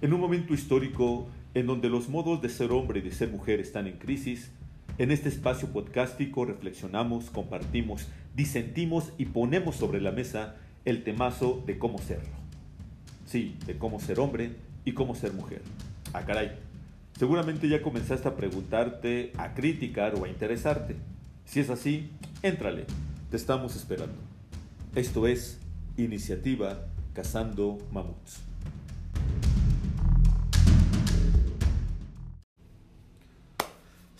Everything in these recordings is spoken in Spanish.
En un momento histórico en donde los modos de ser hombre y de ser mujer están en crisis, en este espacio podcástico reflexionamos, compartimos, disentimos y ponemos sobre la mesa el temazo de cómo serlo. Sí, de cómo ser hombre y cómo ser mujer. Ah, caray. Seguramente ya comenzaste a preguntarte, a criticar o a interesarte. Si es así, éntrale. Te estamos esperando. Esto es Iniciativa Cazando Mamuts.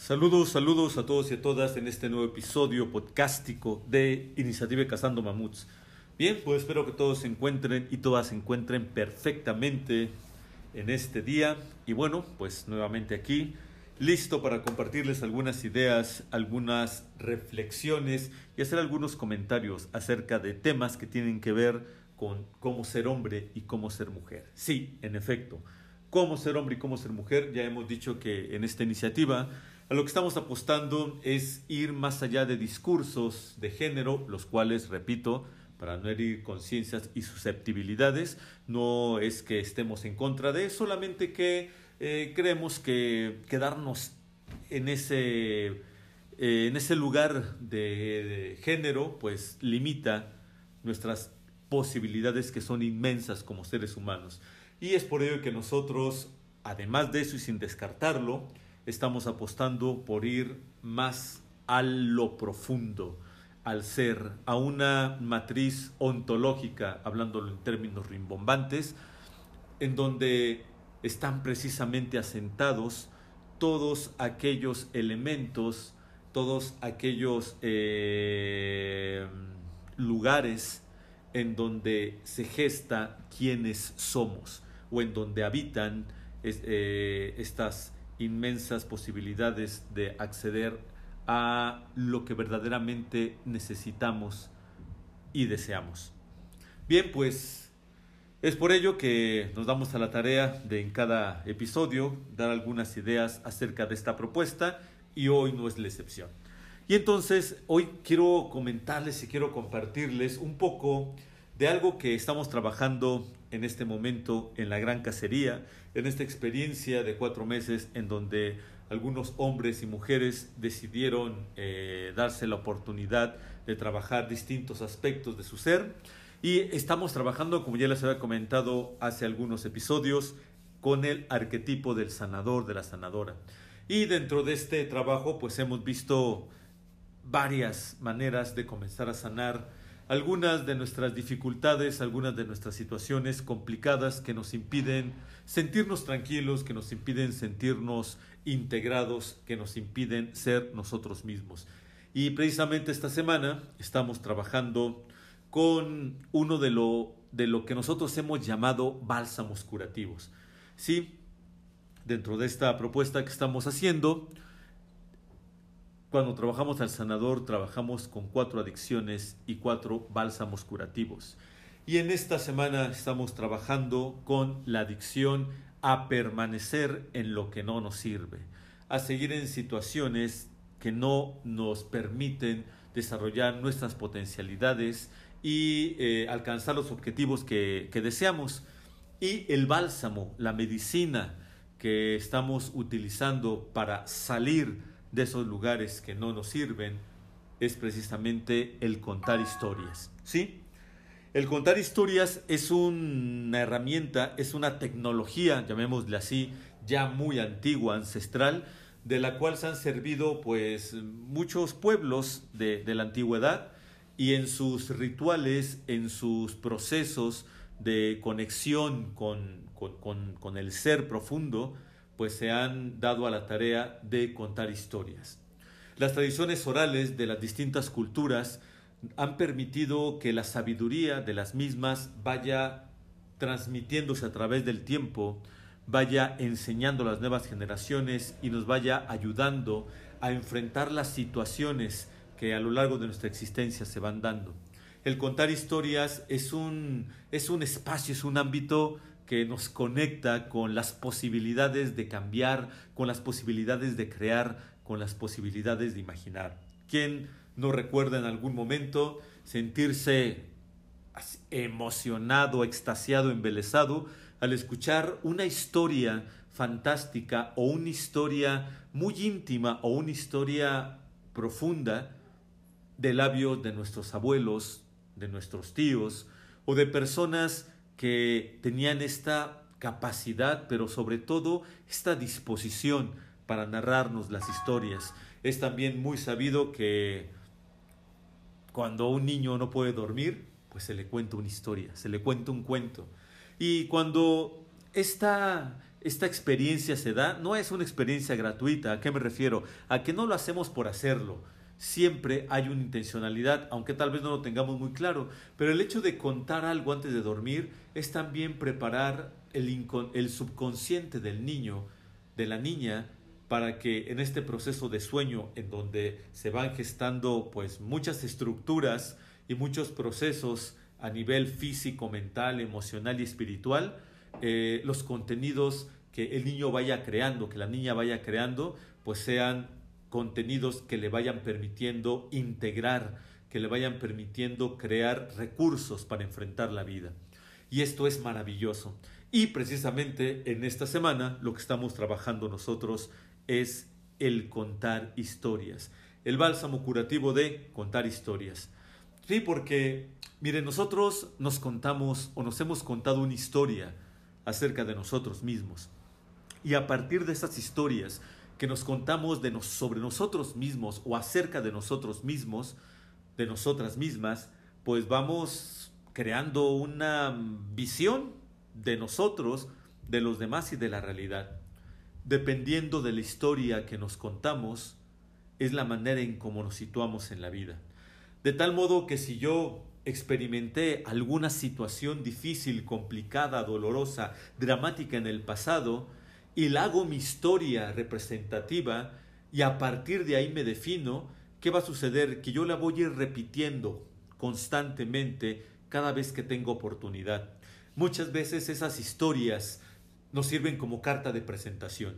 Saludos, saludos a todos y a todas en este nuevo episodio podcástico de Iniciativa Cazando Mamuts. Bien, pues espero que todos se encuentren y todas se encuentren perfectamente en este día. Y bueno, pues nuevamente aquí, listo para compartirles algunas ideas, algunas reflexiones y hacer algunos comentarios acerca de temas que tienen que ver con cómo ser hombre y cómo ser mujer. Sí, en efecto, cómo ser hombre y cómo ser mujer. Ya hemos dicho que en esta iniciativa a lo que estamos apostando es ir más allá de discursos de género, los cuales, repito, para no herir conciencias y susceptibilidades, no es que estemos en contra de, solamente que eh, creemos que quedarnos en ese, eh, en ese lugar de, género, pues limita nuestras posibilidades que son inmensas como seres humanos. Y es por ello que nosotros, además de eso y sin descartarlo, estamos apostando por ir más a lo profundo, al ser, a una matriz ontológica, hablándolo en términos rimbombantes, en donde están precisamente asentados todos aquellos elementos, todos aquellos eh, lugares en donde se gesta quiénes somos o en donde habitan eh, estas inmensas posibilidades de acceder a lo que verdaderamente necesitamos y deseamos. Bien, pues es por ello que nos damos a la tarea de en cada episodio dar algunas ideas acerca de esta propuesta y hoy no es la excepción. Y entonces hoy quiero comentarles y quiero compartirles un poco de algo que estamos trabajando en este momento en la gran cacería, en esta experiencia de cuatro meses en donde algunos hombres y mujeres decidieron eh, darse la oportunidad de trabajar distintos aspectos de su ser. Y estamos trabajando, como ya les había comentado hace algunos episodios, con el arquetipo del sanador, de la sanadora. Y dentro de este trabajo, pues hemos visto varias maneras de comenzar a sanar algunas de nuestras dificultades, algunas de nuestras situaciones complicadas que nos impiden sentirnos tranquilos, que nos impiden sentirnos integrados, que nos impiden ser nosotros mismos. Y precisamente esta semana estamos trabajando con uno de lo, de lo que nosotros hemos llamado bálsamos curativos. Sí, dentro de esta propuesta que estamos haciendo, cuando trabajamos al sanador, trabajamos con cuatro adicciones y cuatro bálsamos curativos. Y en esta semana estamos trabajando con la adicción a permanecer en lo que no nos sirve, a seguir en situaciones que no nos permiten desarrollar nuestras potencialidades y eh, alcanzar los objetivos que, que deseamos. Y el bálsamo, la medicina que estamos utilizando para salir de esos lugares que no nos sirven es precisamente el contar historias. ¿Sí? El contar historias es una herramienta, es una tecnología, llamémosle así, ya muy antigua, ancestral, de la cual se han servido pues muchos pueblos de, la antigüedad y en sus rituales, en sus procesos de conexión con, con el ser profundo, pues se han dado a la tarea de contar historias. Las tradiciones orales de las distintas culturas han permitido que la sabiduría de las mismas vaya transmitiéndose a través del tiempo, vaya enseñando a las nuevas generaciones y nos vaya ayudando a enfrentar las situaciones que a lo largo de nuestra existencia se van dando. El contar historias es un, es un espacio, es un ámbito que nos conecta con las posibilidades de cambiar, con las posibilidades de crear, con las posibilidades de imaginar. ¿Quién no recuerda en algún momento sentirse emocionado, extasiado, embelesado al escuchar una historia fantástica o una historia muy íntima o una historia profunda de labios de nuestros abuelos, de nuestros tíos o de personas que tenían esta capacidad, pero sobre todo esta disposición para narrarnos las historias. Es también muy sabido que cuando un niño no puede dormir, pues se le cuenta una historia, se le cuenta un cuento. Y cuando esta, esta experiencia se da, no es una experiencia gratuita. ¿A qué me refiero? A que no lo hacemos por hacerlo. Siempre hay una intencionalidad, aunque tal vez no lo tengamos muy claro. Pero el hecho de contar algo antes de dormir es también preparar el, el subconsciente del niño, de la niña, para que en este proceso de sueño, en donde se van gestando pues muchas estructuras y muchos procesos a nivel físico, mental, emocional y espiritual, eh, los contenidos que el niño vaya creando, que la niña vaya creando, pues sean contenidos que le vayan permitiendo integrar, que le vayan permitiendo crear recursos para enfrentar la vida. Y esto es maravilloso. Y precisamente en esta semana lo que estamos trabajando nosotros es el contar historias. El bálsamo curativo de contar historias. Sí, porque, miren, nosotros nos contamos o nos hemos contado una historia acerca de nosotros mismos. Y a partir de esas historias que nos contamos sobre nosotros mismos o acerca de nosotros mismos, de nosotras mismas, pues vamos creando una visión de nosotros, de los demás y de la realidad. Dependiendo de la historia que nos contamos, es la manera en cómo nos situamos en la vida. De tal modo que si yo experimenté alguna situación difícil, complicada, dolorosa, dramática en el pasado, y la hago mi historia representativa, y a partir de ahí me defino, ¿qué va a suceder? Que yo la voy a ir repitiendo constantemente cada vez que tengo oportunidad. Muchas veces esas historias nos sirven como carta de presentación.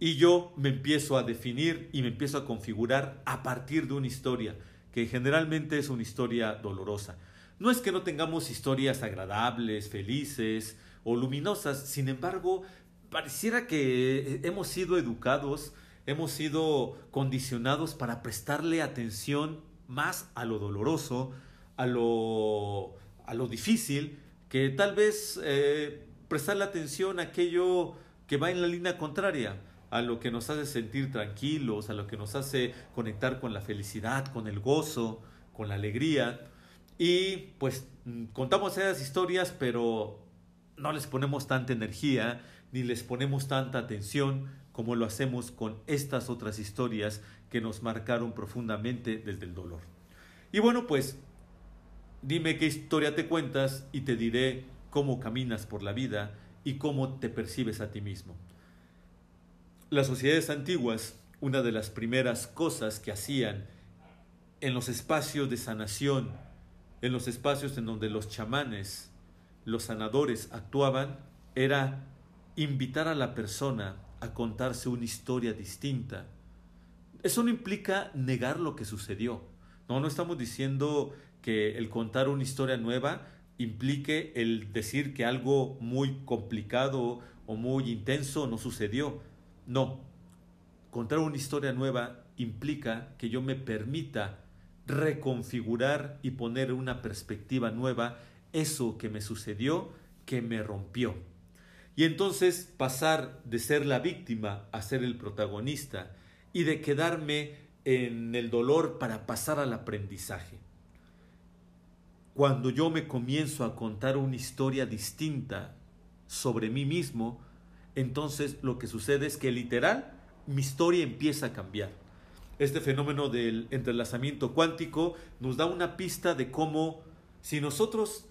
Y yo me empiezo a definir y me empiezo a configurar a partir de una historia, que generalmente es una historia dolorosa. No es que no tengamos historias agradables, felices o luminosas, sin embargo, pareciera que hemos sido educados, hemos sido condicionados para prestarle atención más a lo doloroso, a lo, a lo difícil, que tal vez eh, prestarle atención a aquello que va en la línea contraria, a lo que nos hace sentir tranquilos, a lo que nos hace conectar con la felicidad, con el gozo, con la alegría. Y pues mm, contamos esas historias, pero no les ponemos tanta energía, ni les ponemos tanta atención como lo hacemos con estas otras historias que nos marcaron profundamente desde el dolor. Y bueno, pues dime qué historia te cuentas y te diré cómo caminas por la vida y cómo te percibes a ti mismo. Las sociedades antiguas, una de las primeras cosas que hacían en los espacios de sanación, en los espacios en donde los chamanes, los sanadores actuaban, era invitar a la persona a contarse una historia distinta. Eso no implica negar lo que sucedió. No, no estamos diciendo que el contar una historia nueva implique el decir que algo muy complicado o muy intenso no sucedió. No, contar una historia nueva implica que yo me permita reconfigurar y poner una perspectiva nueva eso que me sucedió, que me rompió. Y entonces pasar de ser la víctima a ser el protagonista y de quedarme en el dolor para pasar al aprendizaje. Cuando yo me comienzo a contar una historia distinta sobre mí mismo, entonces lo que sucede es que literal mi historia empieza a cambiar. Este fenómeno del entrelazamiento cuántico nos da una pista de cómo si nosotros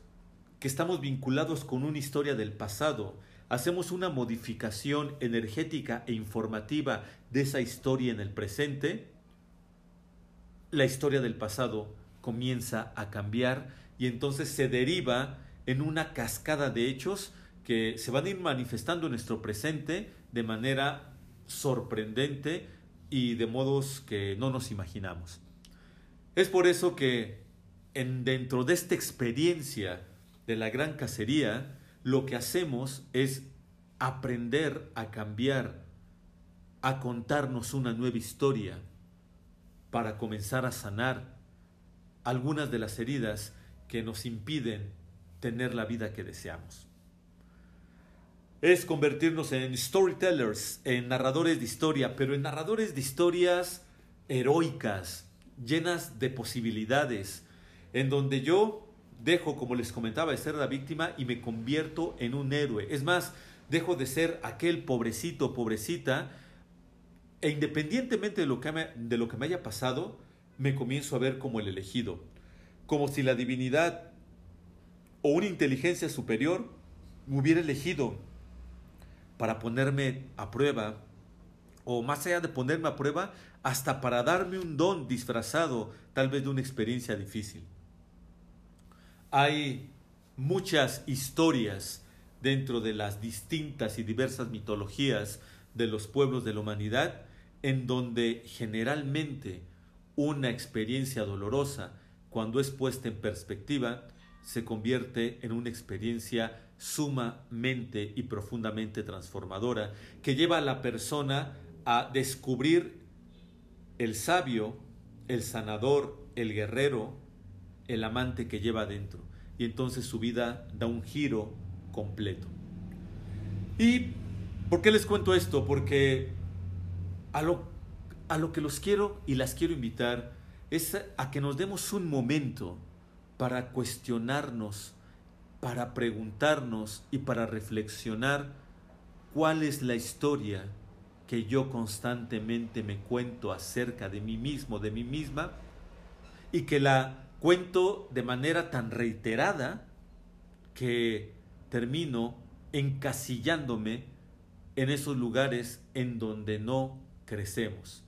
que estamos vinculados con una historia del pasado hacemos una modificación energética e informativa de esa historia en el presente, la historia del pasado comienza a cambiar y entonces se deriva en una cascada de hechos que se van a ir manifestando en nuestro presente de manera sorprendente y de modos que no nos imaginamos. Es por eso que en, dentro de esta experiencia de la gran cacería, lo que hacemos es aprender a cambiar, a contarnos una nueva historia para comenzar a sanar algunas de las heridas que nos impiden tener la vida que deseamos. Es convertirnos en storytellers, en narradores de historia, pero en narradores de historias heroicas, llenas de posibilidades, en donde yo dejo, como les comentaba, de ser la víctima y me convierto en un héroe. Es más, dejo de ser aquel pobrecito, pobrecita, e independientemente de lo que me, de lo que me haya pasado, me comienzo a ver como el elegido, como si la divinidad o una inteligencia superior me hubiera elegido para ponerme a prueba, o más allá de ponerme a prueba, hasta para darme un don disfrazado tal vez de una experiencia difícil. Hay muchas historias dentro de las distintas y diversas mitologías de los pueblos de la humanidad en donde generalmente una experiencia dolorosa, cuando es puesta en perspectiva, se convierte en una experiencia sumamente y profundamente transformadora que lleva a la persona a descubrir el sabio, el sanador, el guerrero, el amante que lleva adentro. Y entonces su vida da un giro completo. ¿Y por qué les cuento esto? Porque a lo, a lo que los quiero y las quiero invitar es a que nos demos un momento para cuestionarnos, para preguntarnos y para reflexionar cuál es la historia que yo constantemente me cuento acerca de mí mismo, de mí misma, y que la cuento de manera tan reiterada que termino encasillándome en esos lugares en donde no crecemos,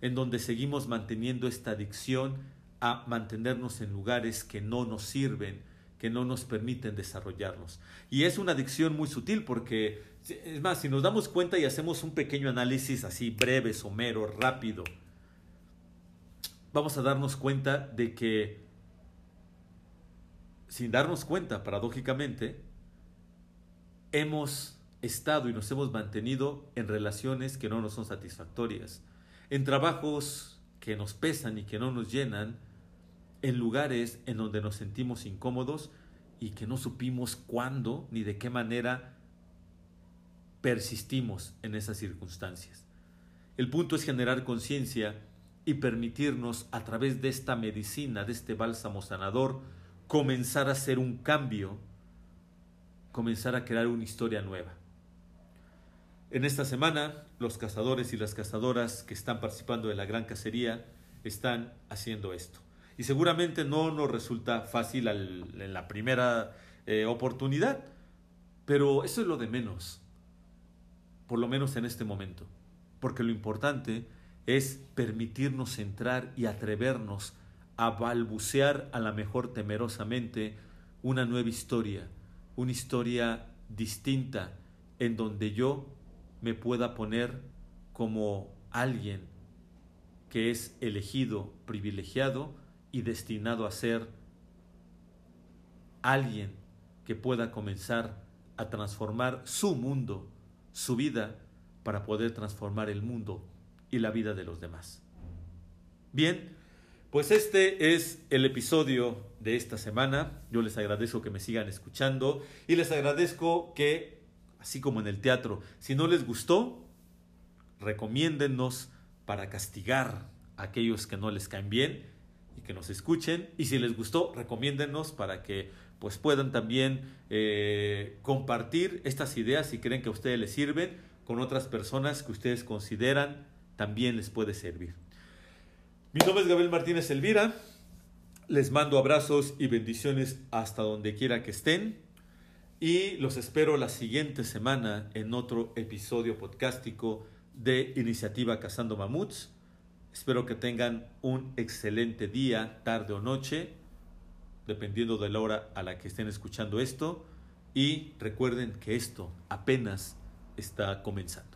en donde seguimos manteniendo esta adicción a mantenernos en lugares que no nos sirven, que no nos permiten desarrollarnos. Y es una adicción muy sutil porque, es más, si nos damos cuenta y hacemos un pequeño análisis así breve, somero, rápido, vamos a darnos cuenta de que, sin darnos cuenta, paradójicamente, hemos estado y nos hemos mantenido en relaciones que no nos son satisfactorias, en trabajos que nos pesan y que no nos llenan, en lugares en donde nos sentimos incómodos y que no supimos cuándo ni de qué manera persistimos en esas circunstancias. El punto es generar conciencia y permitirnos a través de esta medicina, de este bálsamo sanador, comenzar a hacer un cambio, comenzar a crear una historia nueva. En esta semana, los cazadores y las cazadoras que están participando de la gran cacería están haciendo esto. Y seguramente no nos resulta fácil en la primera eh, oportunidad, pero eso es lo de menos, por lo menos en este momento, porque lo importante es permitirnos entrar y atrevernos a balbucear a la mejor temerosamente una nueva historia, una historia distinta en donde yo me pueda poner como alguien que es elegido, privilegiado, y destinado a ser alguien que pueda comenzar a transformar su mundo, su vida, para poder transformar el mundo y la vida de los demás. Bien, pues este es el episodio de esta semana. Yo les agradezco que me sigan escuchando y les agradezco que, así como en el teatro, si no les gustó, recomiéndennos para castigar a aquellos que no les caen bien y que nos escuchen. Y si les gustó, recomiéndennos para que pues puedan también eh, compartir estas ideas si creen que a ustedes les sirven con otras personas que ustedes consideran también les puede servir. Mi nombre es Gabriel Martínez Elvira. Les mando abrazos y bendiciones hasta donde quiera que estén. Y los espero la siguiente semana en otro episodio podcástico de Iniciativa Cazando Mamuts. Espero que tengan un excelente día, tarde o noche, dependiendo de la hora a la que estén escuchando esto. Y recuerden que esto apenas está comenzando.